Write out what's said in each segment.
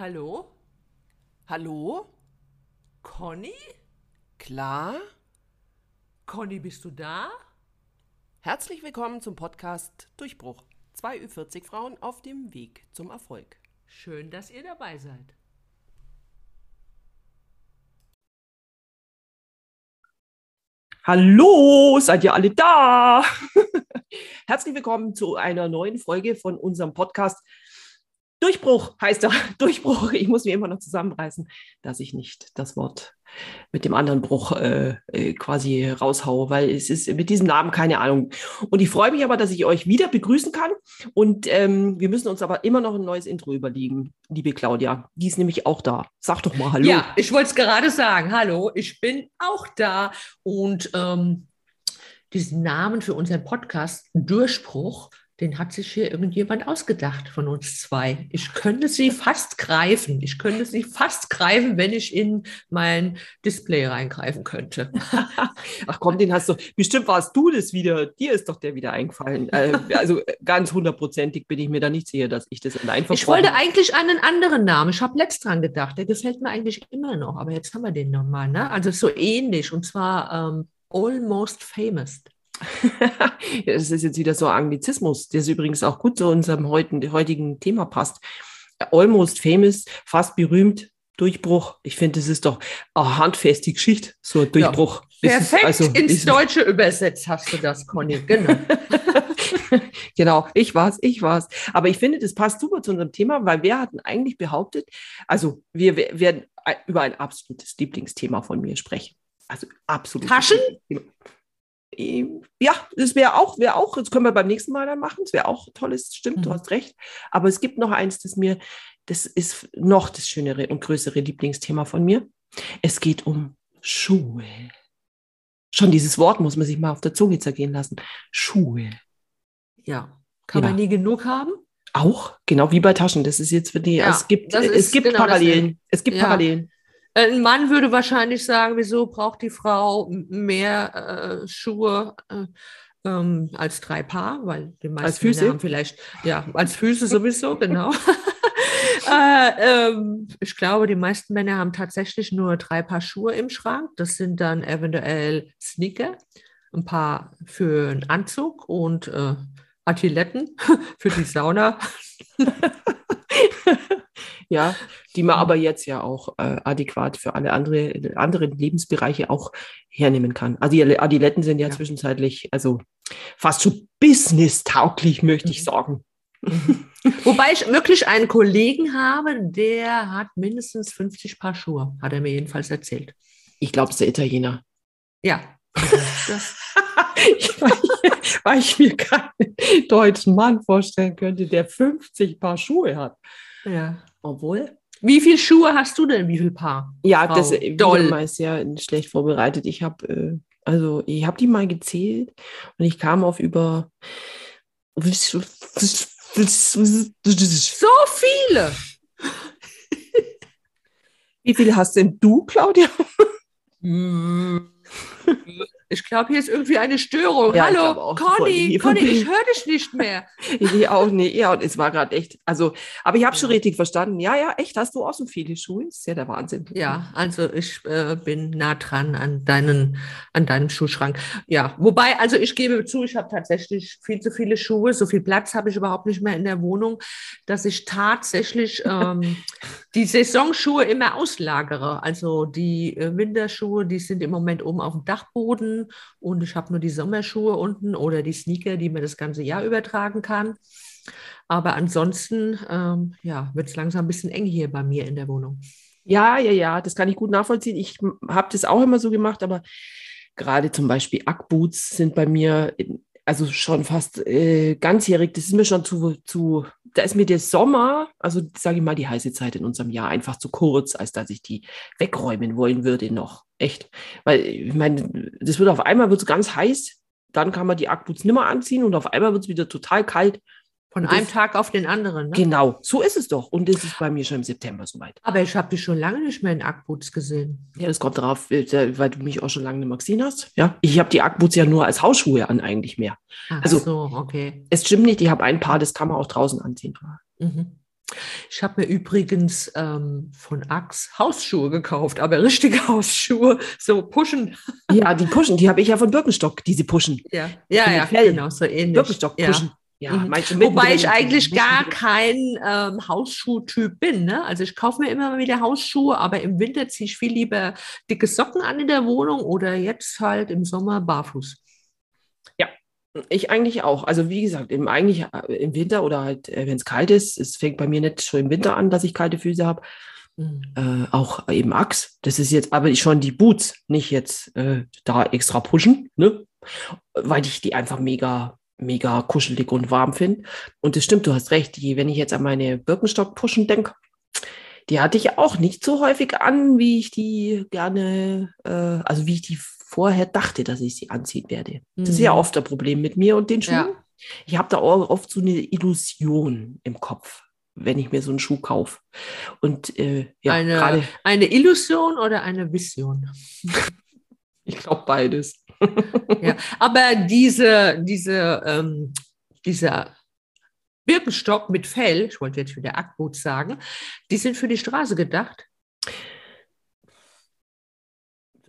Hallo? Hallo? Conny? Klar? Conny, bist du da? Herzlich willkommen zum Podcast Durchbruch. Zwei Ü40 Frauen auf dem Weg zum Erfolg. Schön, dass ihr dabei seid. Hallo, seid ihr alle da? Herzlich willkommen zu einer neuen Folge von unserem Podcast Durchbruch heißt er. Durchbruch. Ich muss mir immer noch zusammenreißen, dass ich nicht das Wort mit dem anderen Bruch äh, äh, quasi raushaue, weil es ist mit diesem Namen keine Ahnung. Und ich freue mich aber, dass ich euch wieder begrüßen kann. Und ähm, wir müssen uns aber immer noch ein neues Intro überlegen, liebe Claudia. Die ist nämlich auch da. Sag doch mal Hallo. Ja, ich wollte es gerade sagen. Hallo, ich bin auch da. Und ähm, diesen Namen für unseren Podcast, Durchbruch, den hat sich hier irgendjemand ausgedacht von uns zwei. Ich könnte sie fast greifen. Ich könnte sie fast greifen, wenn ich in mein Display reingreifen könnte. Ach komm, den hast du. Bestimmt warst du das wieder. Dir ist doch der wieder eingefallen. Äh, also ganz hundertprozentig bin ich mir da nicht sicher, dass ich das allein Ich wollte eigentlich einen anderen Namen. Ich habe letzt dran gedacht. Der gefällt mir eigentlich immer noch. Aber jetzt haben wir den nochmal. Ne? Also so ähnlich. Und zwar ähm, Almost Famous. das ist jetzt wieder so Anglizismus, der übrigens auch gut zu unserem heutigen Thema passt. Almost famous, fast berühmt, Durchbruch. Ich finde, das ist doch eine handfeste Geschichte, so ein Durchbruch. Ja, perfekt ist, also, ins Deutsche übersetzt hast du das, Conny. Genau. genau, ich war's, ich war's. Aber ich finde, das passt super zu unserem Thema, weil wir hatten eigentlich behauptet, also wir werden über ein absolutes Lieblingsthema von mir sprechen. Also absolut. Taschen? Ja, das wäre auch, wäre auch, das können wir beim nächsten Mal dann machen. Das wäre auch tolles, stimmt, mhm. du hast recht. Aber es gibt noch eins, das mir, das ist noch das schönere und größere Lieblingsthema von mir. Es geht um Schuhe. Schon dieses Wort muss man sich mal auf der Zunge zergehen lassen. Schuhe. Ja. Kann ja. man nie genug haben? Auch, genau wie bei Taschen. Das ist jetzt für die, ja, es gibt, es gibt genau Parallelen. Es gibt ja. Parallelen. Ein Mann würde wahrscheinlich sagen, wieso braucht die Frau mehr äh, Schuhe äh, ähm, als drei Paar, weil die meisten als Füße? haben vielleicht, ja, als Füße sowieso, genau. äh, ähm, ich glaube, die meisten Männer haben tatsächlich nur drei Paar Schuhe im Schrank. Das sind dann eventuell Sneaker, ein paar für einen Anzug und äh, Adiletten für die Sauna. ja, die man aber jetzt ja auch äh, adäquat für alle andere, anderen Lebensbereiche auch hernehmen kann. Also die Adiletten sind ja, ja. zwischenzeitlich, also fast schon business-tauglich, möchte mhm. ich sagen. Mhm. Wobei ich wirklich einen Kollegen habe, der hat mindestens 50 Paar Schuhe, hat er mir jedenfalls erzählt. Ich glaube, es ist der Italiener. Ja. Das weil, ich, weil ich mir keinen deutschen Mann vorstellen könnte, der 50 Paar Schuhe hat. Ja. Obwohl. Wie viele Schuhe hast du denn? Wie viele Paar? Ja, Frau das Doll. ist ja schlecht vorbereitet. Ich habe äh, also ich habe die mal gezählt und ich kam auf über so viele. Wie viele hast denn du, Claudia? Ich glaube, hier ist irgendwie eine Störung. Ja, Hallo, Conny, Conny, ich höre dich nicht mehr. ich auch nicht. Ja, und es war gerade echt, also, aber ich habe ja. schon richtig verstanden. Ja, ja, echt, hast du auch so viele Schuhe? Ist ja der Wahnsinn. Ja, also ich äh, bin nah dran an, deinen, an deinem Schuhschrank. Ja, wobei, also ich gebe zu, ich habe tatsächlich viel zu viele Schuhe. So viel Platz habe ich überhaupt nicht mehr in der Wohnung, dass ich tatsächlich ähm, die Saisonschuhe immer auslagere. Also die äh, Winterschuhe, die sind im Moment oben auf dem Dachboden und ich habe nur die Sommerschuhe unten oder die Sneaker, die man das ganze Jahr übertragen kann. Aber ansonsten ähm, ja, wird es langsam ein bisschen eng hier bei mir in der Wohnung. Ja, ja, ja, das kann ich gut nachvollziehen. Ich habe das auch immer so gemacht, aber gerade zum Beispiel Ackboots sind bei mir also schon fast äh, ganzjährig. Das ist mir schon zu, zu da ist mir der Sommer, also sage ich mal, die heiße Zeit in unserem Jahr einfach zu kurz, als dass ich die wegräumen wollen würde noch. Echt. Weil, ich meine, das wird auf einmal wird ganz heiß, dann kann man die Ackboots nimmer anziehen und auf einmal wird es wieder total kalt. Von einem Tag auf den anderen. Ne? Genau, so ist es doch. Und das ist bei mir schon im September soweit. Aber ich habe dich schon lange nicht mehr in Ackboots gesehen. Ja, das kommt darauf, äh, weil du mich auch schon lange nicht mehr gesehen hast. Ja, ich habe die Ackboots ja nur als Hausschuhe an eigentlich mehr. Ach also, so, okay. Es stimmt nicht, ich habe ein Paar, das kann man auch draußen anziehen. Mhm. Ich habe mir übrigens ähm, von Axe Hausschuhe gekauft, aber richtige Hausschuhe, so Pushen. Ja, die Pushen, die habe ich ja von Birkenstock, diese Pushen. Ja, ja, ja genau, so ähnlich. Birkenstock Pushen. Ja. Ja, mhm. Wobei ich eigentlich gar kein ähm, Hausschuhtyp bin. Ne? Also ich kaufe mir immer wieder Hausschuhe, aber im Winter ziehe ich viel lieber dicke Socken an in der Wohnung oder jetzt halt im Sommer barfuß. Ja, ich eigentlich auch. Also wie gesagt, im, eigentlich äh, im Winter oder halt, äh, wenn es kalt ist, es fängt bei mir nicht schon im Winter an, dass ich kalte Füße habe. Mhm. Äh, auch eben Axe. Das ist jetzt aber schon die Boots, nicht jetzt äh, da extra pushen, ne? weil ich die einfach mega mega kuschelig und warm finde. Und das stimmt, du hast recht. Die, wenn ich jetzt an meine Birkenstock-Puschen denke, die hatte ich auch nicht so häufig an, wie ich die gerne, äh, also wie ich die vorher dachte, dass ich sie anziehen werde. Mhm. Das ist ja mhm. oft ein Problem mit mir und den Schuhen. Ja. Ich habe da auch oft so eine Illusion im Kopf, wenn ich mir so einen Schuh kaufe. Und äh, ja, eine, eine Illusion oder eine Vision? ich glaube beides ja, aber diese, diese, ähm, dieser Birkenstock mit Fell, ich wollte jetzt wieder Ackboot sagen, die sind für die Straße gedacht.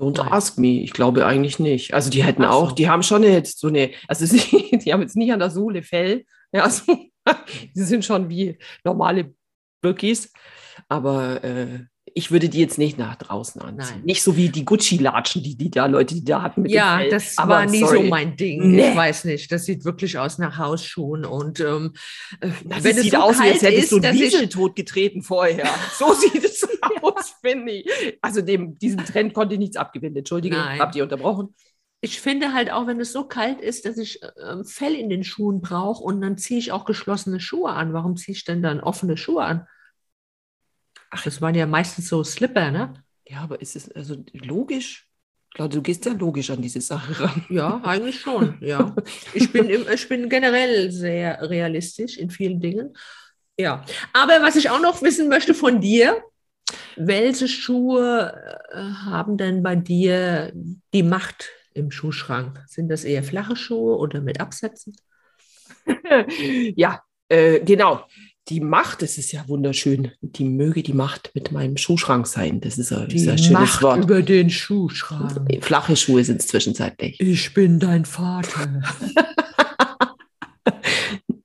Don't ask me. Ich glaube eigentlich nicht. Also die hätten so. auch, die haben schon jetzt so eine, also sie, die haben jetzt nicht an der Sohle Fell. Ja, also, die sind schon wie normale Birkis. Aber äh, ich würde die jetzt nicht nach draußen anziehen. Nein. Nicht so wie die Gucci-Latschen, die, die da Leute, die da hatten. ja, das Aber war nie sorry. so mein Ding. Nee. Ich weiß nicht. Das sieht wirklich aus nach Hausschuhen. Und ähm, äh, das wenn es sieht so aus, als hättest du einen Wieseltod getreten vorher. so sieht es aus, finde ich. Also dem, diesem Trend konnte ich nichts abgewinnen. Entschuldige, Nein. habt ihr unterbrochen? ich finde halt auch, wenn es so kalt ist, dass ich äh, Fell in den Schuhen brauche und dann ziehe ich auch geschlossene Schuhe an. Warum ziehe ich denn dann offene Schuhe an? Ach, das waren ja meistens so Slipper, ne? Ja, aber ist es also logisch? Ich glaube, du gehst ja logisch an diese Sache ran. Ja, eigentlich schon, ja. Ich bin, im, ich bin generell sehr realistisch in vielen Dingen. Ja, aber was ich auch noch wissen möchte von dir, welche Schuhe äh, haben denn bei dir die Macht im Schuhschrank? Sind das eher flache Schuhe oder mit Absätzen? ja, äh, genau die Macht, das ist ja wunderschön, die möge die Macht mit meinem Schuhschrank sein. Das ist ein, die ist ein schönes Macht Wort. über den Schuhschrank. Flache Schuhe sind es zwischenzeitlich. Ich bin dein Vater.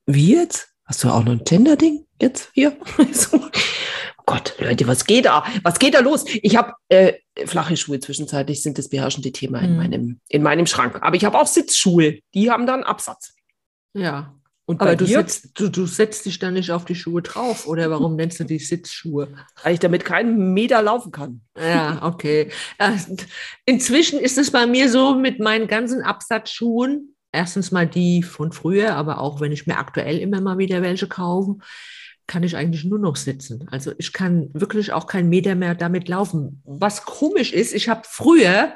Wie jetzt? Hast du auch noch ein Tinder-Ding jetzt hier? oh Gott, Leute, was geht da? Was geht da los? Ich habe äh, flache Schuhe zwischenzeitlich sind das beherrschende Thema in, hm. meinem, in meinem Schrank. Aber ich habe auch Sitzschuhe, die haben dann Absatz. Ja, und Aber du setzt, du, du setzt dich dann nicht auf die Schuhe drauf, oder warum nennst du die Sitzschuhe? Weil ich damit keinen Meter laufen kann. Ja, okay. Inzwischen ist es bei mir so mit meinen ganzen Absatzschuhen, erstens mal die von früher, aber auch wenn ich mir aktuell immer mal wieder welche kaufe, kann ich eigentlich nur noch sitzen. Also ich kann wirklich auch keinen Meter mehr damit laufen. Was komisch ist, ich habe früher,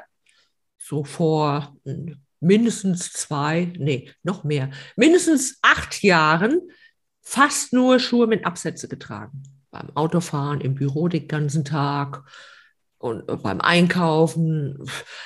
so vor mindestens zwei, nee, noch mehr, mindestens acht Jahren fast nur Schuhe mit Absätze getragen. Beim Autofahren, im Büro den ganzen Tag und beim Einkaufen.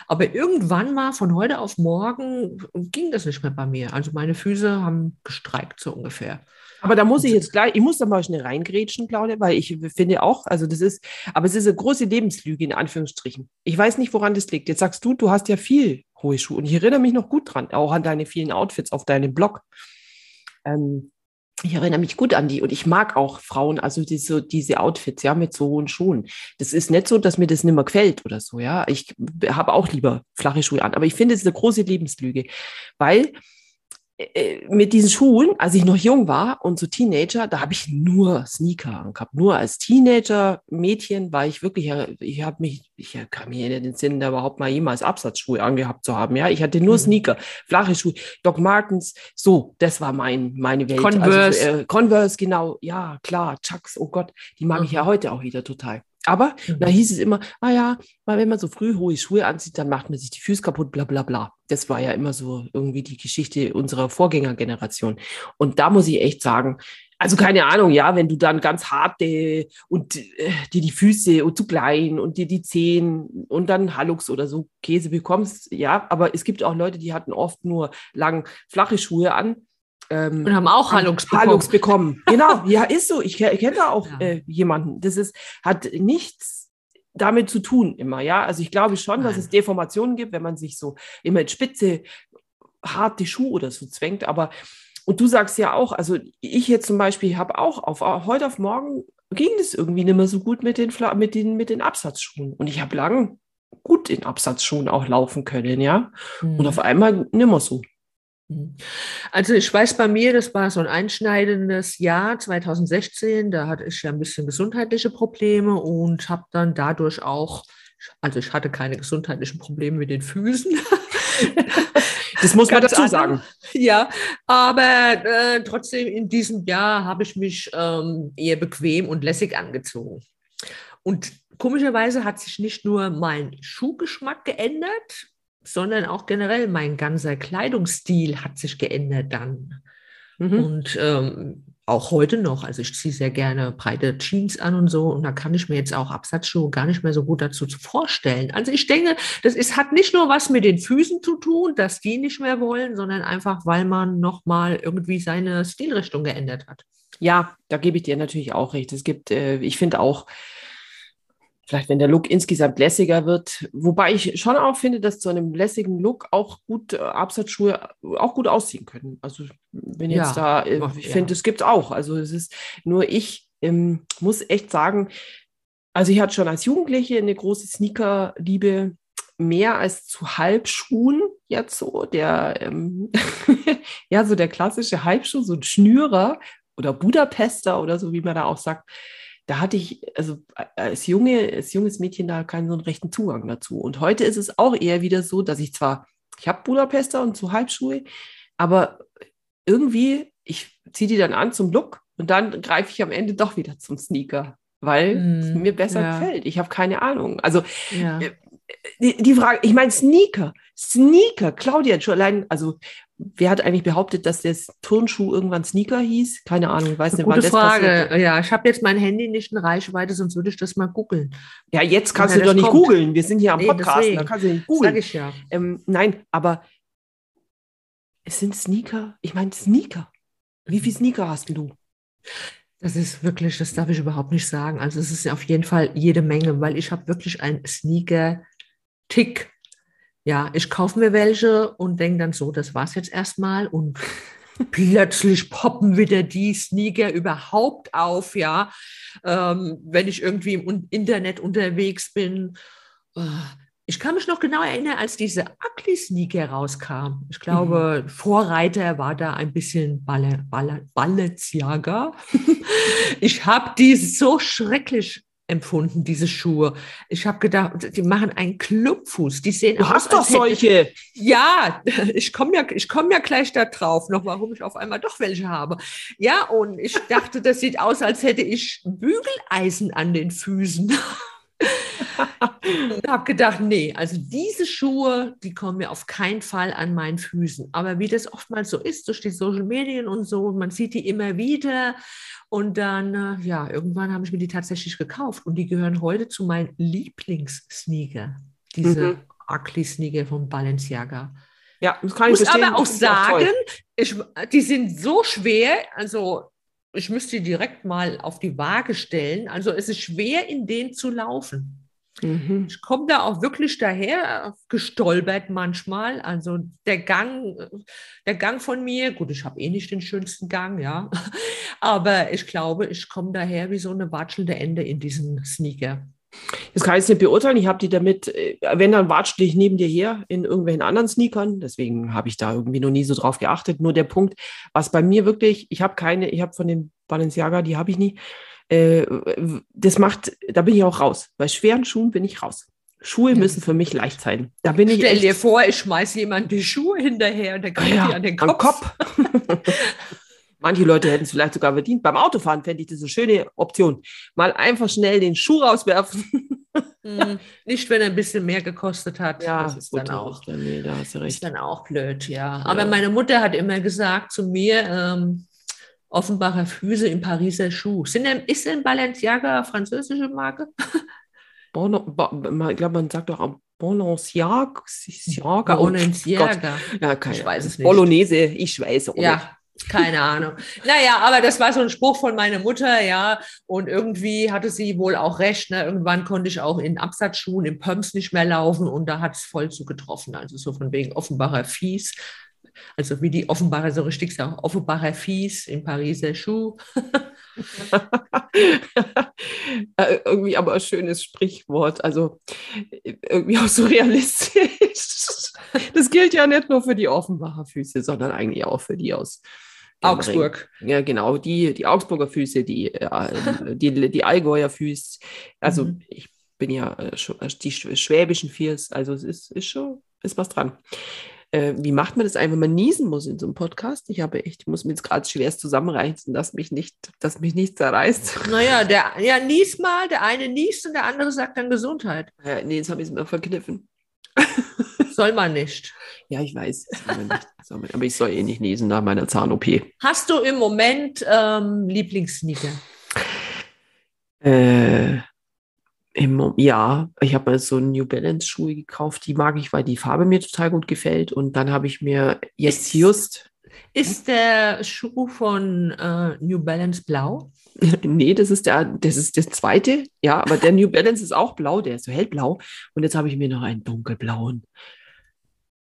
Aber irgendwann mal von heute auf morgen ging das nicht mehr bei mir. Also meine Füße haben gestreikt so ungefähr. Aber da muss ich jetzt gleich, ich muss da mal schnell reingrätschen, Claudia, weil ich finde auch, also das ist, aber es ist eine große Lebenslüge in Anführungsstrichen. Ich weiß nicht, woran das liegt. Jetzt sagst du, du hast ja viel hohe Schuhe und ich erinnere mich noch gut dran, auch an deine vielen Outfits auf deinem Blog. Ähm, ich erinnere mich gut an die und ich mag auch Frauen, also diese, diese Outfits, ja, mit so hohen Schuhen. Das ist nicht so, dass mir das nicht mehr gefällt oder so, ja. Ich habe auch lieber flache Schuhe an, aber ich finde, es ist eine große Lebenslüge, weil mit diesen Schuhen, als ich noch jung war und so Teenager, da habe ich nur Sneaker angehabt. Nur als Teenager-Mädchen war ich wirklich, ich habe mich, ich kann mir in den Sinn, da überhaupt mal jemals Absatzschuhe angehabt zu haben. Ja, ich hatte nur mhm. Sneaker, flache Schuhe, Doc Martens, so, das war mein, meine Welt. Converse. Also, äh, Converse, genau, ja, klar, Chucks, oh Gott, die mag mhm. ich ja mhm. heute auch wieder total. Aber mhm. da hieß es immer, ah ja, weil wenn man so früh hohe Schuhe anzieht, dann macht man sich die Füße kaputt, bla bla bla. Das war ja immer so irgendwie die Geschichte unserer Vorgängergeneration. Und da muss ich echt sagen, also keine Ahnung, ja, wenn du dann ganz harte und äh, dir die Füße und zu klein und dir die Zehen und dann Hallux oder so Käse bekommst, ja, aber es gibt auch Leute, die hatten oft nur lang flache Schuhe an ähm, Und haben auch Halux bekommen. Halux bekommen. Genau, ja, ist so. Ich, ich kenne da auch Ja. äh, jemanden. Das ist, hat nichts damit zu tun immer, ja. Also ich glaube schon, dass Nein. es Deformationen gibt, wenn man sich so immer in spitze, harte Schuhe oder so zwängt. Aber, und du sagst ja auch, also ich jetzt zum Beispiel habe auch auf heute auf morgen ging es irgendwie nicht mehr so gut mit den, mit den, mit den Absatzschuhen. Und ich habe lang gut in Absatzschuhen auch laufen können, ja. Mhm. Und auf einmal nicht mehr so. Also ich weiß bei mir, das war so ein einschneidendes Jahr 2016. Da hatte ich ja ein bisschen gesundheitliche Probleme und habe dann dadurch auch, also ich hatte keine gesundheitlichen Probleme mit den Füßen. Das muss man dazu sagen. Ja, aber äh, trotzdem in diesem Jahr habe ich mich ähm, eher bequem und lässig angezogen. Und komischerweise hat sich nicht nur mein Schuhgeschmack geändert, sondern auch generell mein ganzer Kleidungsstil hat sich geändert dann. Mhm. Und ähm, auch heute noch. Also ich ziehe sehr gerne breite Jeans an und so. Und da kann ich mir jetzt auch Absatzschuhe gar nicht mehr so gut dazu zu vorstellen. Also ich denke, das ist, hat nicht nur was mit den Füßen zu tun, dass die nicht mehr wollen, sondern einfach, weil man nochmal irgendwie seine Stilrichtung geändert hat. Ja, da gebe ich dir natürlich auch recht. Es gibt, äh, ich finde auch, vielleicht wenn der Look insgesamt lässiger wird, wobei ich schon auch finde, dass zu einem lässigen Look auch gut äh, Absatzschuhe auch gut aussehen können. Also wenn jetzt Ja, da, äh, ja. ich finde, es gibt auch. Also es ist nur ich ähm, muss echt sagen, also ich hatte schon als Jugendliche eine große Sneaker-Liebe, mehr als zu Halbschuhen jetzt so. Der, ähm, ja, so der klassische Halbschuh, so ein Schnürer oder Budapester oder so, wie man da auch sagt. Da hatte ich, also als, junge, als junges Mädchen da keinen so einen rechten Zugang dazu. Und heute ist es auch eher wieder so, dass ich zwar, ich habe Budapester und so Halbschuhe, aber irgendwie, ich ziehe die dann an zum Look und dann greife ich am Ende doch wieder zum Sneaker, weil es Mm, mir besser ja. gefällt. Ich habe keine Ahnung. Also Ja. Äh, die, die Frage, ich meine Sneaker, Sneaker, Claudia, schon allein, also wer hat eigentlich behauptet, dass der Turnschuh irgendwann Sneaker hieß? Keine Ahnung, ich weiß nicht, Gute wann das Frage. passiert. Ja, ich habe jetzt mein Handy nicht in Reichweite, sonst würde ich das mal googeln. Ja, jetzt kannst Ja, du doch nicht kommt. googeln. Wir sind hier am Nee, Podcast, deswegen. da kannst du nicht Sag googeln. ich ja. Ähm, nein, aber es sind Sneaker. Ich meine Sneaker. Wie viele Sneaker hast du? Das ist wirklich, das darf ich überhaupt nicht sagen. Also es ist auf jeden Fall jede Menge, weil ich habe wirklich einen Sneaker-Tick. Ja, ich kaufe mir welche und denke dann so, das war's jetzt erstmal und plötzlich poppen wieder die Sneaker überhaupt auf, ja. Ähm, wenn ich irgendwie im Internet unterwegs bin. Äh, Ich kann mich noch genau erinnern, als diese Ugly-Sneaker rauskam. Ich glaube, Vorreiter war da ein bisschen Balle, Balle, Balenciaga. ich habe die so schrecklich empfunden, diese Schuhe. Ich habe gedacht, die machen einen Clubfuß. Die sehen Du hast doch solche. ja, ich komme ja, ich komme ja gleich da drauf, noch warum ich auf einmal doch welche habe. Ja, und ich dachte, das sieht aus, als hätte ich Bügeleisen an den Füßen. und habe gedacht, nee, also diese Schuhe, die kommen mir auf keinen Fall an meinen Füßen. Aber wie das oftmals so ist, durch die Social Medien und so, man sieht die immer wieder. Und dann, äh, ja, irgendwann habe ich mir die tatsächlich gekauft. Und die gehören heute zu meinen Lieblingssneaker. Diese Mhm. Ugly-Sneaker von Balenciaga. Ja, das kann ich muss verstehen. aber auch ich sagen, ich, die sind so schwer, also ich müsste die direkt mal auf die Waage stellen. Also es ist schwer, in denen zu laufen. Mhm. Ich komme da auch wirklich daher, gestolpert manchmal. Also der Gang, der Gang von mir, gut, ich habe eh nicht den schönsten Gang, ja. Aber ich glaube, ich komme daher wie so eine watschelnde Ende in diesen Sneaker. Das kann ich jetzt nicht beurteilen. Ich habe die damit, äh, wenn dann watschel ich neben dir her in irgendwelchen anderen Sneakern. Deswegen habe ich da irgendwie noch nie so drauf geachtet. Nur der Punkt, was bei mir wirklich, ich habe keine, ich habe von den Balenciaga, die habe ich nie. Äh, das macht, da bin ich auch raus. Bei schweren Schuhen bin ich raus. Schuhe müssen für mich leicht sein. Da bin ich Stell dir vor, ich schmeiße jemand die Schuhe hinterher und der kriegt ja, die an den Kopf. Kopf. Manche Leute hätten es vielleicht sogar verdient. Beim Autofahren fände ich das eine schöne Option. Mal einfach schnell den Schuh rauswerfen. Hm, Nicht, wenn er ein bisschen mehr gekostet hat. das ist dann, auch, Richter, nee, da hast du ist recht. dann auch blöd, ja. Aber Ja. meine Mutter hat immer gesagt zu mir, ähm, Offenbacher Füße im Pariser Schuh. Sind denn, ist denn Balenciaga französische Marke? Bon, man- ich glaube, man sagt doch auch Balenciaga. Siaga. Oh. Balenciaga. Ja, keine Ich weiß es nicht. Bolognese, ich weiß auch Ja, nicht. Keine Ahnung. Naja, aber das war so ein Spruch von meiner Mutter, ja. Und irgendwie hatte sie wohl auch recht. Ne? Irgendwann konnte ich auch in Absatzschuhen, im Pumps nicht mehr laufen und da hat es voll zu getroffen. Also so von wegen Offenbacher Fies. Also wie die Offenbacher so richtig sagen, Offenbacher Fies im Pariser Schuh. äh, irgendwie aber ein schönes Sprichwort. Also irgendwie auch so realistisch. Das gilt ja nicht nur für die Offenbacher Füße, sondern eigentlich auch für die aus Augsburg. Ja, genau, die, die Augsburger Füße, die, äh, die, die Allgäuer Füße. Also mhm. ich bin ja äh, äh die schwäbischen Füße, also es ist, ist schon ist was dran. Äh, wie macht man das einfach, wenn man niesen muss in so einem Podcast? Ich habe echt, ich muss mir jetzt gerade schwerst zusammenreißen, dass mich nicht, dass mich nicht zerreißt. Naja, der, ja, nies mal, der eine niest und der andere sagt dann Gesundheit. Ja, nee, jetzt habe ich es mir verkniffen. Soll man nicht. Ja, ich weiß. Nicht, aber ich soll eh nicht niesen nach meiner Zahn-OP. Hast du im Moment ähm, Lieblingssneaker? Äh, im, ja, ich habe mir so New Balance Schuhe gekauft. Die mag ich, weil die Farbe mir total gut gefällt. Und dann habe ich mir jetzt just. Ist der Schuh von äh, New Balance blau? nee, das ist der, das ist das zweite. Ja, aber der New Balance ist auch blau, der ist so hellblau. Und jetzt habe ich mir noch einen dunkelblauen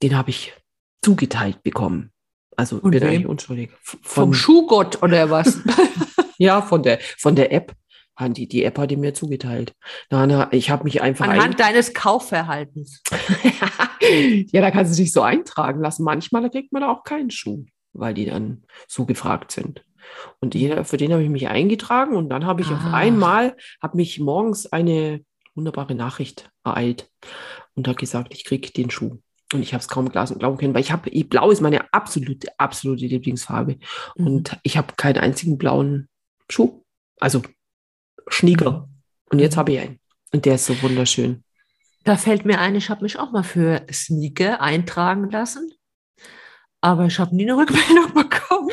den habe ich zugeteilt bekommen. Also Und bin wem? eigentlich unschuldig. Von, Vom Schuhgott oder was? ja, von der, von der App. Die, die App hat die mir zugeteilt. Na, na, ich habe mich einfach. Anhand deines Kaufverhaltens. ja, da kannst du dich so eintragen lassen. Manchmal kriegt man auch keinen Schuh, weil die dann so gefragt sind. Und jeder, für den habe ich mich eingetragen und dann habe ich ah. auf einmal, habe mich morgens eine wunderbare Nachricht ereilt und habe gesagt, ich kriege den Schuh. Und ich habe es kaum glauben können, weil ich habe, blau ist meine absolute, absolute Lieblingsfarbe. Mhm. Und ich habe keinen einzigen blauen Schuh. Also Schnieger. Und jetzt mhm. habe ich einen. Und der ist so wunderschön. Da fällt mir ein, ich habe mich auch mal für Sneaker eintragen lassen. Aber ich habe nie eine Rückmeldung bekommen.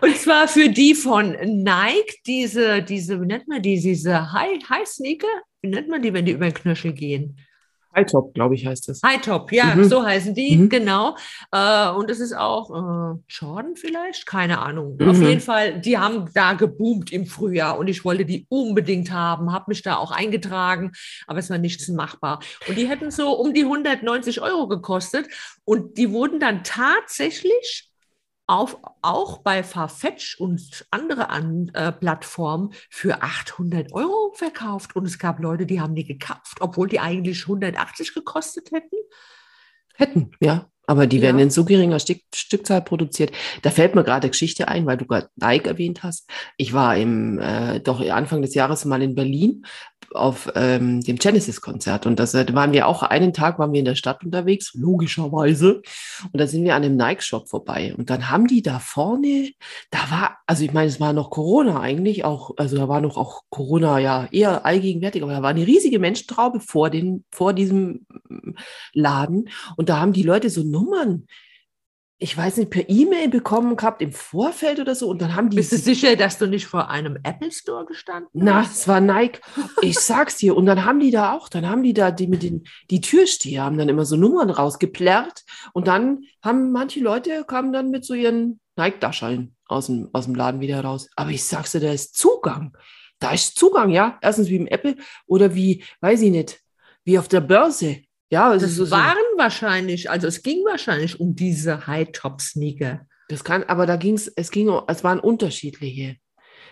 Und zwar für die von Nike, diese, diese, wie nennt man die, diese High, High Sneaker? Wie nennt man die, wenn die über den Knöchel gehen? High Top, glaube ich, heißt es. High Top, ja, mhm. so heißen die, mhm. genau. Äh, und es ist auch äh, Jordan vielleicht, keine Ahnung. Mhm. Auf jeden Fall, die haben da geboomt im Frühjahr und ich wollte die unbedingt haben, habe mich da auch eingetragen, aber es war nichts machbar. Und die hätten so um die 190 Euro gekostet und die wurden dann tatsächlich auf, auch bei Farfetch und andere an, äh, Plattformen für 800 Euro verkauft. Und es gab Leute, die haben die gekauft, obwohl die eigentlich 180 gekostet hätten. Hätten, ja. Aber die werden ja. in so geringer Stück, Stückzahl produziert. Da fällt mir gerade Geschichte ein, weil du gerade Nike erwähnt hast. Ich war im äh, doch Anfang des Jahres mal in Berlin auf ähm, dem Genesis-Konzert. Und das äh, waren wir auch einen Tag waren wir in der Stadt unterwegs, logischerweise. Und da sind wir an einem Nike-Shop vorbei. Und dann haben die da vorne, da war, also ich meine, es war noch Corona eigentlich, auch, also da war noch auch Corona ja eher allgegenwärtig, aber da war eine riesige Menschentraube vor, den, vor diesem Laden. Und da haben die Leute so Nummern ich weiß nicht, per E-Mail bekommen gehabt im Vorfeld oder so. Und dann haben die. Bist du sicher, dass du nicht vor einem Apple Store gestanden hast? Na, es war Nike. Ich sag's dir. Und dann haben die da auch, dann haben die da die mit den, die Türsteher haben dann immer so Nummern rausgeplärrt. Und dann haben manche Leute kamen dann mit so ihren Nike-Daschallen aus dem, aus dem Laden wieder raus. Aber ich sag's dir, da ist Zugang. Da ist Zugang, ja. Erstens wie im Apple oder wie, weiß ich nicht, wie auf der Börse. Ja, also das so waren so. wahrscheinlich, also es ging wahrscheinlich um diese High-Top-Sneaker. Das kann, aber da ging es, es ging, es waren unterschiedliche.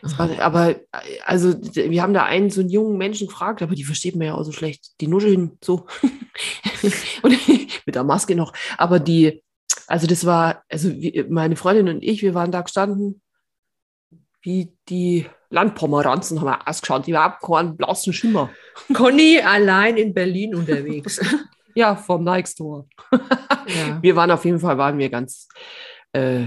Es war, aber also wir haben da einen so einen jungen Menschen gefragt, aber die versteht man ja auch so schlecht. Die nuscheln so und mit der Maske noch. Aber die, also das war, also meine Freundin und ich, wir waren da gestanden wie die Landpomeranzen haben wir ausgeschaut, die überhaupt keinen blassen Schimmer. Conny allein in Berlin unterwegs. ja, vom Nike Store. ja. Wir waren auf jeden Fall, waren wir ganz äh,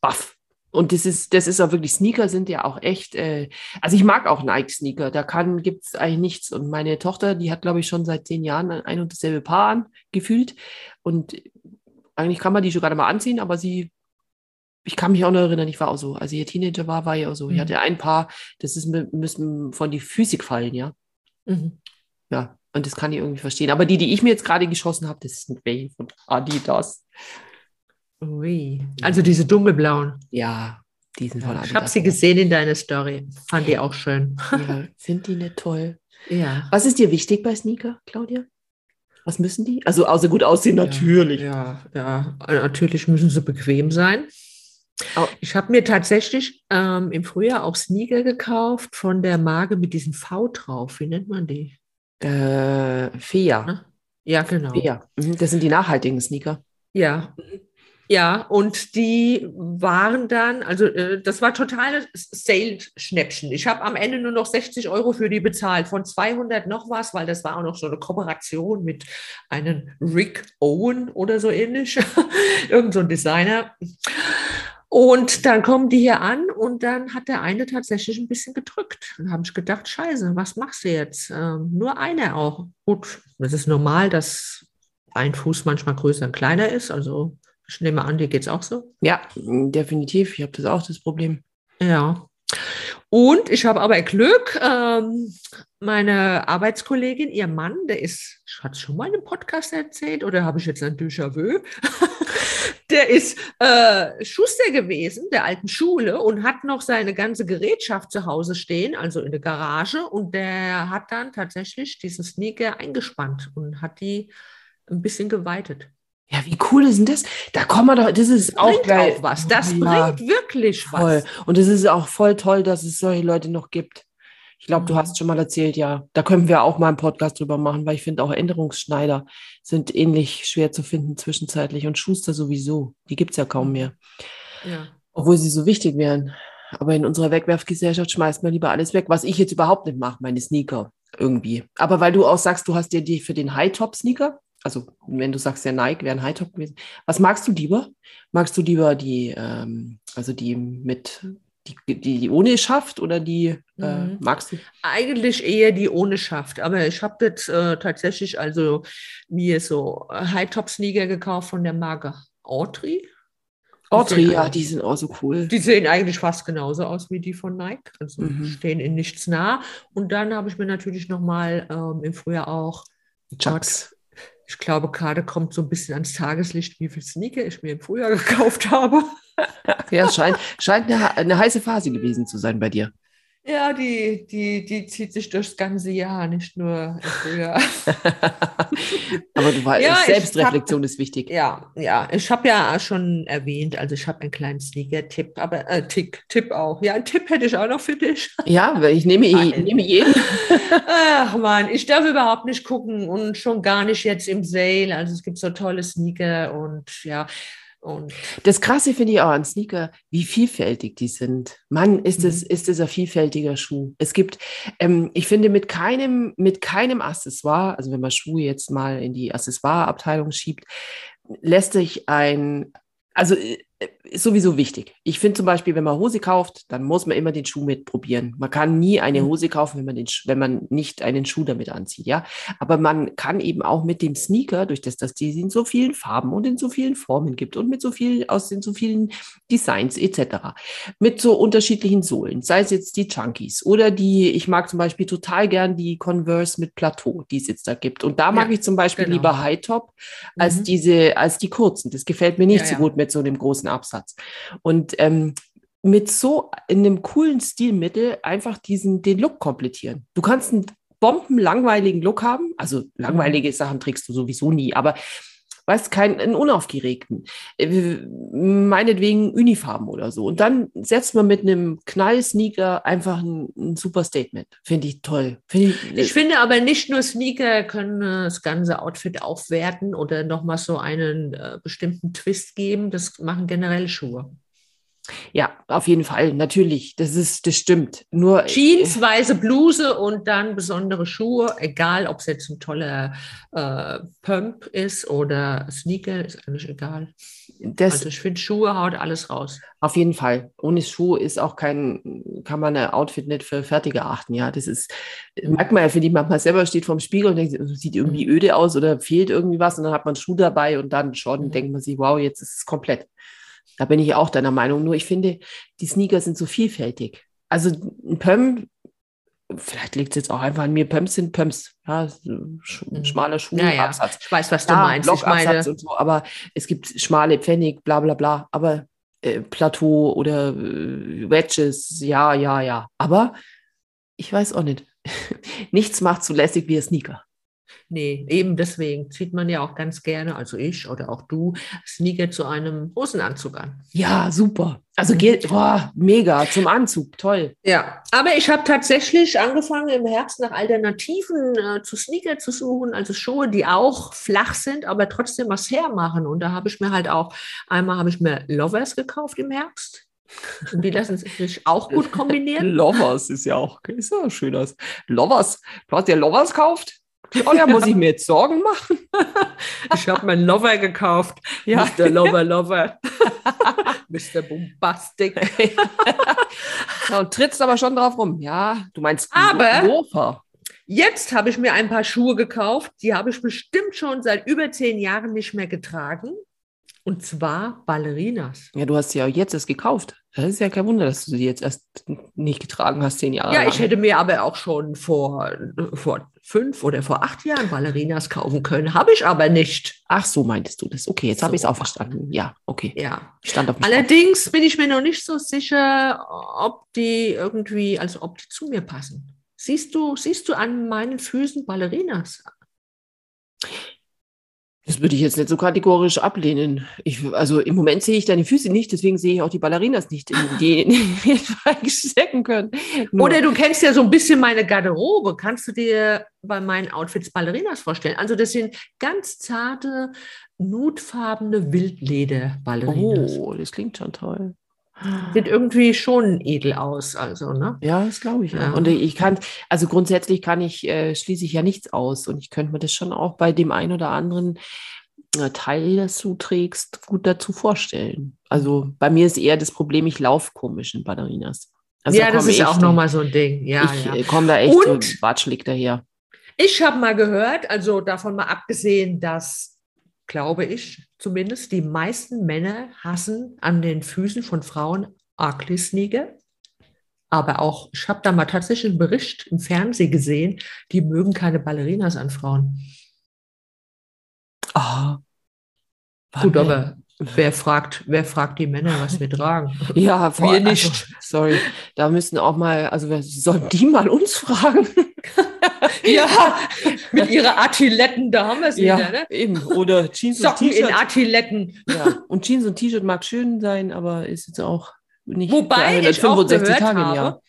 baff. Und das ist, das ist auch wirklich, Sneaker sind ja auch echt, äh, also ich mag auch Nike-Sneaker, da kann, gibt es eigentlich nichts. Und meine Tochter, die hat, glaube ich, schon seit zehn Jahren ein und dasselbe Paar an, gefühlt. Und eigentlich kann man die schon gerade mal anziehen, aber sie ich kann mich auch noch erinnern, ich war auch so, als ich Teenager war, war ich auch so. Mhm. Ich hatte ein paar, das ist, müssen von die Physik fallen, ja. Mhm. Ja, und das kann ich irgendwie verstehen. Aber die, die ich mir jetzt gerade geschossen habe, das sind welche von Adidas. Ui. Also diese dunkelblauen. Ja, die sind von Ich Adidas. habe sie gesehen in deiner Story. Fand die auch schön. Ja, sind die nicht toll? Ja. Was ist dir wichtig bei Sneaker, Claudia? Was müssen die? Also außer gut aussehen, natürlich. Ja, ja, natürlich müssen sie bequem sein. Au- Ich habe mir tatsächlich ähm, im Frühjahr auch Sneaker gekauft von der Marke mit diesem V drauf. Wie nennt man die? Äh, Fea. Ne? Ja, genau. Fea. Mhm, Das sind die nachhaltigen Sneaker. Ja. Ja, und die waren dann, also äh, das war totales Sale-Schnäppchen. Ich habe am Ende nur noch 60 Euro für die bezahlt, von 200 noch was, weil das war auch noch so eine Kooperation mit einem Rick Owen oder so ähnlich, irgend so ein Designer. Und dann kommen die hier an und dann hat der eine tatsächlich ein bisschen gedrückt. Dann habe ich gedacht, scheiße, was machst du jetzt? Ähm, nur einer auch. Gut, das ist normal, dass ein Fuß manchmal größer und kleiner ist. Also ich nehme an, dir geht es auch so. Ja, definitiv. Ich habe das auch das Problem. Ja. Und ich habe aber Glück, ähm, meine Arbeitskollegin, ihr Mann, der ist, es schon mal in einem Podcast erzählt oder habe ich jetzt ein Déjà-vu? der ist äh, Schuster gewesen, der alten Schule und hat noch seine ganze Gerätschaft zu Hause stehen, also in der Garage. Und der hat dann tatsächlich diesen Sneaker eingespannt und hat die ein bisschen geweitet. Ja, wie cool ist denn das? Da kommen wir doch, das ist auch geil. auch was. Das Ja, bringt wirklich voll. was. Und es ist auch voll toll, dass es solche Leute noch gibt. Ich glaube, du Mhm. hast schon mal erzählt, ja. Da können wir auch mal einen Podcast drüber machen, weil ich finde auch Änderungsschneider sind ähnlich schwer zu finden zwischenzeitlich und Schuster sowieso. Die gibt es ja kaum mehr, Ja. obwohl sie so wichtig wären. Aber in unserer Wegwerfgesellschaft schmeißt man lieber alles weg, was ich jetzt überhaupt nicht mache, meine Sneaker irgendwie. Aber weil du auch sagst, du hast dir die für den High-Top-Sneaker, also wenn du sagst, der Nike wäre ein High-Top gewesen, was magst du lieber? Magst du lieber die, ähm, also die mit, die, die, die ohne Schaft oder die, äh, Mhm. magst du? Eigentlich eher die ohne Schaft. Aber ich habe jetzt äh, tatsächlich also mir so äh, High-Top-Sneaker gekauft von der Marke Autry. Autry, ja, die sind auch so cool. Die sehen eigentlich fast genauso aus wie die von Nike. Also Mhm. stehen in nichts nah. Und dann habe ich mir natürlich nochmal ähm, im Frühjahr auch, Chucks. Ich glaube, gerade kommt so ein bisschen ans Tageslicht, wie viel Sneaker ich mir im Frühjahr gekauft habe. Ja, es scheint, scheint eine, eine heiße Phase gewesen zu sein bei dir. Ja, die, die, die zieht sich durchs ganze Jahr, nicht nur im Frühjahr. Aber du weißt, Ja, Selbstreflexion ist wichtig. Ja, ja, ich habe ja schon erwähnt, also ich habe einen kleinen Sneaker-Tipp, aber äh, Tick, Tipp auch. Ja, einen Tipp hätte ich auch noch für dich. Ja, ich nehme, ich nehme jeden. Ach man, ich darf überhaupt nicht gucken und schon gar nicht jetzt im Sale. Also es gibt so tolle Sneaker und ja, und Das Krasse finde ich auch an Sneaker, wie vielfältig die sind. Mann, ist es, Mhm. ist es ein vielfältiger Schuh. Es gibt, ähm, ich finde, mit keinem, mit keinem Accessoire, also wenn man Schuhe jetzt mal in die Accessoire-Abteilung schiebt, lässt sich ein, also äh, ist sowieso wichtig. Ich finde zum Beispiel, wenn man Hose kauft, dann muss man immer den Schuh mitprobieren. Man kann nie eine Mhm. Hose kaufen, wenn man, den, wenn man nicht einen Schuh damit anzieht, ja. Aber man kann eben auch mit dem Sneaker, durch das, dass die in so vielen Farben und in so vielen Formen gibt und mit so viel, aus den so vielen Designs etc., mit so unterschiedlichen Sohlen, sei es jetzt die Chunkies oder die, ich mag zum Beispiel total gern die Converse mit Plateau, die es jetzt da gibt. Und da mag Ja, ich zum Beispiel genau. lieber High Top als Mhm. diese, als die kurzen. Das gefällt mir nicht Ja, so gut mit so einem großen Absatz. Und ähm, mit so in einem coolen Stilmittel einfach diesen, den Look komplettieren. Du kannst einen bombenlangweiligen Look haben. Also langweilige Sachen trägst du sowieso nie, aber weißt, keinen einen unaufgeregten. Äh, Meinetwegen Unifarben oder so. Und dann setzt man mit einem Knall-Sneaker einfach ein, ein super Statement. Finde ich toll. Finde ich, ich finde aber nicht nur Sneaker können äh, das ganze Outfit aufwerten oder nochmal so einen äh, bestimmten Twist geben. Das machen generell Schuhe. Ja, auf jeden Fall, natürlich. Das ist, das stimmt. Nur Jeans, weiße Bluse und dann besondere Schuhe, egal ob es jetzt ein toller äh, Pump ist oder Sneaker, ist eigentlich egal. das, Also ich finde, Schuhe haut alles raus. Auf jeden Fall. Ohne Schuh ist auch kein, kann man ein Outfit nicht für fertig erachten. Ja, das ist, merkt man ja, finde ich, manchmal selber steht vorm Spiegel und denkt, das sieht irgendwie öde aus oder fehlt irgendwie was und dann hat man einen Schuh dabei und dann schon Mhm. denkt man sich, wow, jetzt ist es komplett. Da bin ich auch deiner Meinung. Nur ich finde, die Sneaker sind so vielfältig. Also ein Pump vielleicht liegt es jetzt auch einfach an mir. Pumps sind Pumps. Ja, sch Mhm. schmaler Schuh, Ja, ja. Absatz. Ich weiß, was du Ja, meinst. Ich meine, und so, aber es gibt schmale Pfennig, bla bla bla. Aber äh, Plateau oder äh, Wedges, ja, ja, ja. Aber ich weiß auch nicht. Nichts macht so lässig wie ein Sneaker. Nee, eben deswegen zieht man ja auch ganz gerne, also ich oder auch du, Sneaker zu einem Hosenanzug an. Ja, super. Also Mhm. geht, boah, mega, zum Anzug, toll. Ja, aber ich habe tatsächlich angefangen im Herbst nach Alternativen äh, zu Sneaker zu suchen, also Schuhe, die auch flach sind, aber trotzdem was hermachen. Und da habe ich mir halt auch, einmal habe ich mir Lovers gekauft im Herbst. Und die lassen sich auch gut kombinieren. Lovers ist ja auch, ist ja schön aus. Lovers, du hast dir Lovers gekauft? Oh ja, muss ich mir jetzt Sorgen machen? Ich habe mir einen Lover gekauft. Ja. Mr. Lover Lover. Mr. Bombastic. Ja, und trittst aber schon drauf rum. Ja, du meinst Aber- Lofer. Jetzt habe ich mir ein paar Schuhe gekauft, die habe ich bestimmt schon seit über zehn Jahren nicht mehr getragen. Und zwar Ballerinas. Ja, du hast sie ja jetzt erst gekauft. Das ist ja kein Wunder, dass du sie jetzt erst nicht getragen hast, zehn Jahre Ja, lang. ich hätte mir aber auch schon vor, vor fünf oder vor acht Jahren Ballerinas kaufen können. Habe ich aber nicht. Ach, so meintest du das. Okay, jetzt habe So. ich es auch verstanden. Ja, okay. Ja. Stand auf. Allerdings bin ich mir noch nicht so sicher, ob die irgendwie, also ob die zu mir passen. Siehst du, siehst du an meinen Füßen Ballerinas? Das würde ich jetzt nicht so kategorisch ablehnen. Ich, also im Moment sehe ich deine Füße nicht, deswegen sehe ich auch die Ballerinas nicht, in die in stecken können. Nur- Oder du kennst ja so ein bisschen meine Garderobe. Kannst du dir bei meinen Outfits Ballerinas vorstellen? Also das sind ganz zarte, nudefarbene Wildleder-Ballerinas. oh, das klingt schon toll. Sieht irgendwie schon edel aus, also, ne? Ja, das glaube ich. Ja. Und ich kann, also grundsätzlich kann ich, äh, schließe ich ja nichts aus. Und ich könnte mir das schon auch bei dem einen oder anderen äh, Teil, das du trägst, gut dazu vorstellen. Also bei mir ist eher das Problem, ich laufe komisch in Ballerinas. Also ja, da das ist auch nochmal so ein Ding. Ja, ich ja. äh, komme da echt Und- so watschelig daher. Ich habe mal gehört, also davon mal abgesehen, dass, glaube ich, zumindest die meisten Männer hassen an den Füßen von Frauen Sneaker. Aber auch, ich habe da mal tatsächlich einen Bericht im Fernsehen gesehen, die mögen keine Ballerinas an Frauen. Ah. Gut, Warte. aber wer fragt, wer fragt die Männer, was wir tragen? Ja, Wir nicht. Also, sorry, da müssen auch mal, also sollen die mal uns fragen? ja, mit ihrer Artiletten, da haben wir es ja, wieder, ne? eben. Oder Jeans und Socken in T-Shirt. Artiletten. Ja. Und Jeans und T-Shirt mag schön sein, aber ist jetzt auch nicht Wobei ich auch 365 gehört Tage habe, Jahr.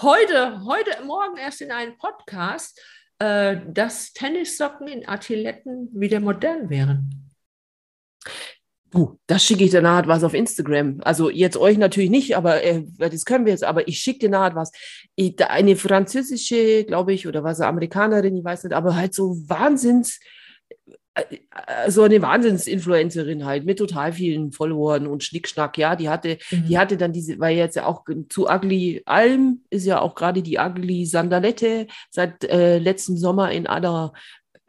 heute, heute Morgen erst in einem Podcast, äh, dass Tennissocken in Artiletten wieder modern wären. Du, das schicke ich dir nachher was auf Instagram. Also jetzt euch natürlich nicht, aber äh, das können wir jetzt, aber ich schicke dir nachher was. Ich, da eine französische, glaube ich, oder was, eine Amerikanerin, ich weiß nicht, aber halt so Wahnsinns, äh, äh, so eine Wahnsinnsinfluencerin halt mit total vielen Followern und Schnickschnack, ja, die hatte, die hatte dann diese, weil jetzt ja auch zu Ugly Alm ist ja auch gerade die Ugly Sandalette seit äh, letztem Sommer in aller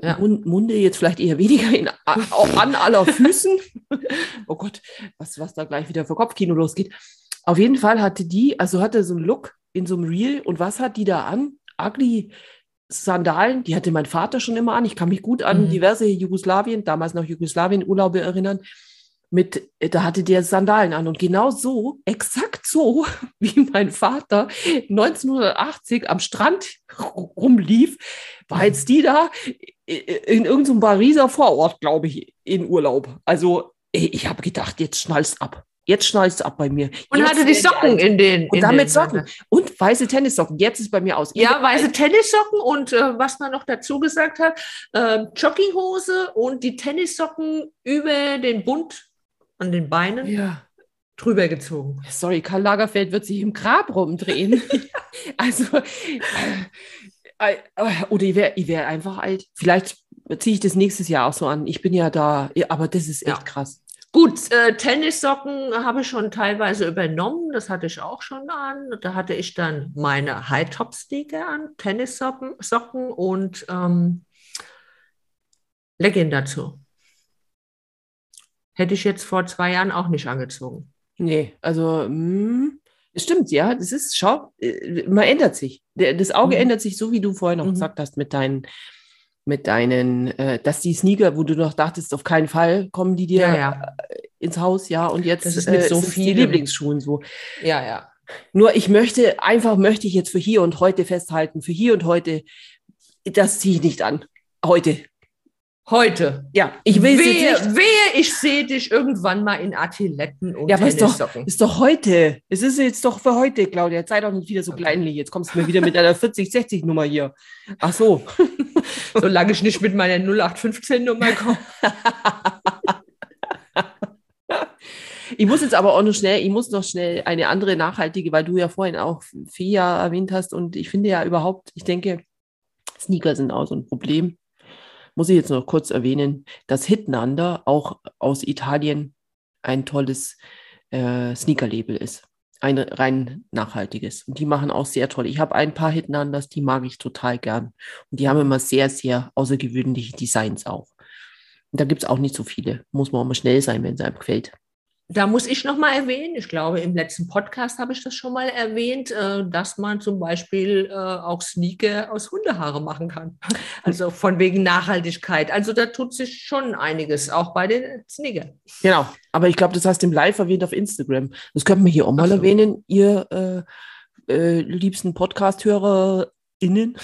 Ja. Mund, Munde, jetzt vielleicht eher weniger in, auch an aller Füßen. oh Gott, was, was da gleich wieder für Kopfkino losgeht. Auf jeden Fall hatte die, also hatte so einen Look in so einem Reel und was hat die da an? Ugly Sandalen, die hatte mein Vater schon immer an. Ich kann mich gut an Mhm. diverse Jugoslawien, damals noch Jugoslawien-Urlaube erinnern. Mit, da hatte der Sandalen an und genau so, exakt so, wie mein Vater 1980 am Strand rumlief, war jetzt die da in irgendeinem Pariser Vorort, glaube ich, in Urlaub. Also ich habe gedacht, jetzt schnallst ab. Jetzt schnallst ab bei mir. Und jetzt hatte die Socken in den. Und in damit den Socken. Und weiße Tennissocken. Jetzt ist bei mir aus. Ja, weiße Tennissocken und äh, was man noch dazu gesagt hat, äh, Jogginghose und die Tennissocken über den Bund an den Beinen Ja. drüber gezogen. Sorry, Karl Lagerfeld wird sich im Grab rumdrehen. also, äh, oder ich wäre ich wär einfach alt. Vielleicht ziehe ich das nächstes Jahr auch so an. Ich bin ja da, aber das ist echt Ja. krass. Gut, äh, Tennissocken habe ich schon teilweise übernommen, das hatte ich auch schon an. Da hatte ich dann meine High-Top-Sneaker an, Tennissocken Socken und ähm, Legging dazu. Hätte ich jetzt vor zwei Jahren auch nicht angezogen. Nee, also, mm, Stimmt, ja, das ist, schau, äh, man ändert sich. Das Auge Mhm. ändert sich, so wie du vorhin noch Mhm. gesagt hast, mit deinen, mit deinen, äh, dass die Sneaker, wo du noch dachtest, auf keinen Fall kommen die dir Ja, ja. ins Haus, ja, und jetzt Das ist mit so sind's die vielem. Lieblingsschuhen so. Ja, ja. Nur ich möchte, einfach möchte ich jetzt für hier und heute festhalten, für hier und heute, das ziehe ich nicht an. Heute. Heute. Ja, ich will wehe, jetzt nicht. wehe, ich sehe dich irgendwann mal in Artiletten und Ja, aber ist doch, ist doch heute. Es ist jetzt doch für heute, Claudia. Jetzt sei doch nicht wieder so kleinlich. Jetzt kommst du mir wieder mit einer 40-60-Nummer hier. Ach so. Solange ich nicht mit meiner 0815-Nummer komme. Ich muss jetzt aber auch noch schnell, ich muss noch schnell eine andere nachhaltige, weil du ja vorhin auch FIA erwähnt hast und ich finde ja überhaupt, ich denke, Sneaker sind auch so ein Problem. Muss ich jetzt noch kurz erwähnen, dass Hitnander auch aus Italien ein tolles äh, Sneaker-Label ist. Ein rein nachhaltiges. Und die machen auch sehr toll. Ich habe ein paar Hitnanders, die mag ich total gern. Und die haben immer sehr, sehr außergewöhnliche Designs auch. Und da gibt es auch nicht so viele. Muss man auch mal schnell sein, wenn es einem gefällt. Da muss ich noch mal erwähnen, ich glaube, im letzten Podcast habe ich das schon mal erwähnt, äh, dass man zum Beispiel äh, auch Sneaker aus Hundehaare machen kann. Also von wegen Nachhaltigkeit. Also da tut sich schon einiges, auch bei den Sneaker. Genau, aber ich glaube, das hast du im Live erwähnt auf Instagram. Das könnten wir hier auch mal so. erwähnen, ihr äh, äh, liebsten Podcast-HörerInnen.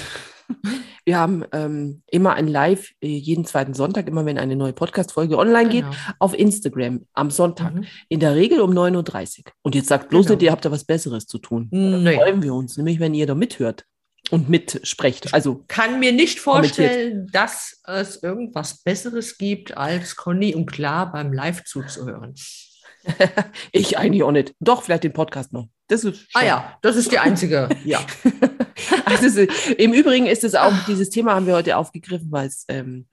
Wir haben ähm, immer ein Live, äh, jeden zweiten Sonntag, immer wenn eine neue Podcast-Folge online geht, Genau. auf Instagram am Sonntag. Mhm. In der Regel um 9.30 Uhr. Und jetzt sagt bloß Genau. nicht, ihr habt da was Besseres zu tun. Nee. Freuen wir uns, nämlich wenn ihr da mithört und mitsprecht. Also, Kann mir nicht Kommentiert. vorstellen, dass es irgendwas Besseres gibt, als Conny und Klar beim Live zuzuhören. ich eigentlich auch nicht. Doch, vielleicht den Podcast noch. Das ist Ah ja, das ist die einzige. ja. Also es Im Übrigen ist es auch, dieses Thema haben wir heute aufgegriffen, weil es ähm,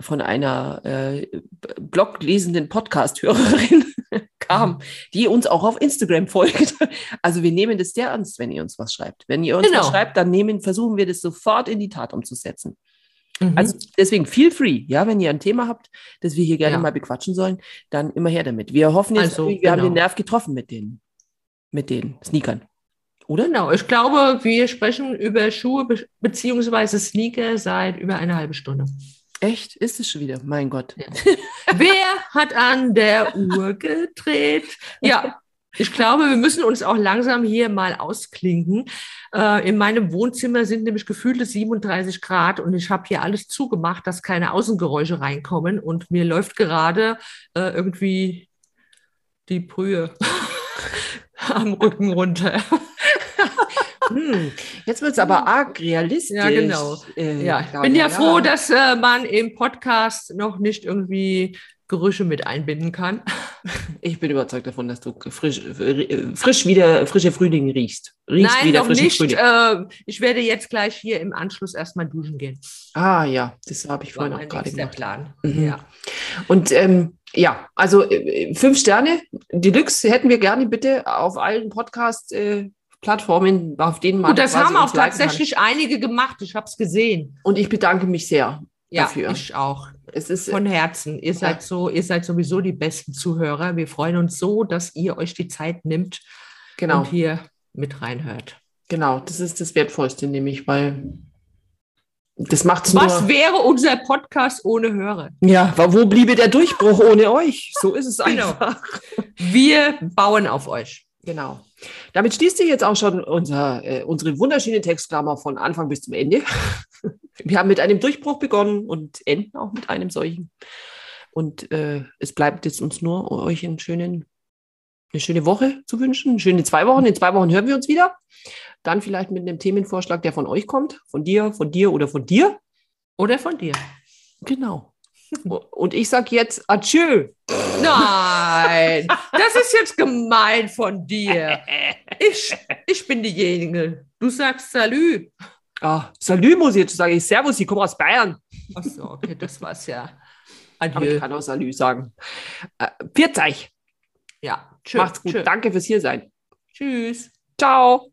von einer äh, bloglesenden Podcast-Hörerin kam, die uns auch auf Instagram folgt. Also wir nehmen das sehr ernst, wenn ihr uns was schreibt. Wenn ihr uns Genau. was schreibt, dann nehmen, versuchen wir das sofort in die Tat umzusetzen. Mhm. Also deswegen feel free, ja, wenn ihr ein Thema habt, das wir hier gerne Ja. mal bequatschen sollen, dann immer her damit. Wir hoffen jetzt, Also, wir haben genau. den Nerv getroffen mit den, mit den Sneakern. Oder? Genau, ich glaube, wir sprechen über Schuhe be beziehungsweise Sneaker seit über eine halbe Stunde. Echt? Ist es schon wieder? Mein Gott. Ja. Wer hat an der Uhr gedreht? Ja, ich glaube, wir müssen uns auch langsam hier mal ausklinken. Äh, in meinem Wohnzimmer sind nämlich gefühlte 37 Grad und ich habe hier alles zugemacht, dass keine Außengeräusche reinkommen und mir läuft gerade äh, irgendwie die Brühe am Rücken runter. Hm, jetzt wird es aber arg realistisch. Ja, genau. Äh, Ja, ich bin ja froh, dass äh, man im Podcast noch nicht irgendwie Gerüche mit einbinden kann. Ich bin überzeugt davon, dass du frisch, äh, frisch wieder frische Frühling riechst. Riechst Nein, wieder noch nicht. Frühling. Äh, ich werde jetzt gleich hier im Anschluss erstmal duschen gehen. ah ja, das habe ich War vorhin auch gerade gemacht. Plan. Mhm. Ja. Und ähm, ja, also äh, fünf Sterne Deluxe hätten wir gerne bitte auf allen Podcast-Plattformen, auf denen man Und das haben auch tatsächlich einige gemacht. Ich habe es gesehen. Kann. Und ich bedanke mich sehr Ja, dafür. ich auch. Es ist Von Herzen. Ihr seid so, ihr seid sowieso die besten Zuhörer. Wir freuen uns so, dass ihr euch die Zeit nimmt genau, und hier mit reinhört. genau, das ist das Wertvollste, nämlich, weil das macht es Was nur. wäre unser Podcast ohne Hörer? Ja, wo bliebe der Durchbruch ohne euch? So ist es Genau. einfach. Wir bauen auf euch. Genau. Damit schließt sich jetzt auch schon unser, äh, unsere wunderschöne Textklammer von Anfang bis zum Ende. Wir haben mit einem Durchbruch begonnen und enden auch mit einem solchen. Und äh, es bleibt jetzt uns nur, euch einen schönen, eine schöne Woche zu wünschen, eine schöne zwei Wochen. In zwei Wochen hören wir uns wieder. Dann vielleicht mit einem Themenvorschlag, der von euch kommt, von dir, von dir oder von dir. Oder von dir. Genau. Und ich sage jetzt Adieu. Nein, das ist jetzt gemein von dir. Ich, ich bin diejenige. Du sagst Salü. Ah, Salü muss ich jetzt sagen. Ich Servus, ich komme aus Bayern. Achso, okay, das war's ja. Aber ich Adieu. kann auch Salü sagen. Äh, Pfiat euch. Ja, tschö, Macht's gut. tschö. Danke fürs Hiersein. Tschüss. Ciao.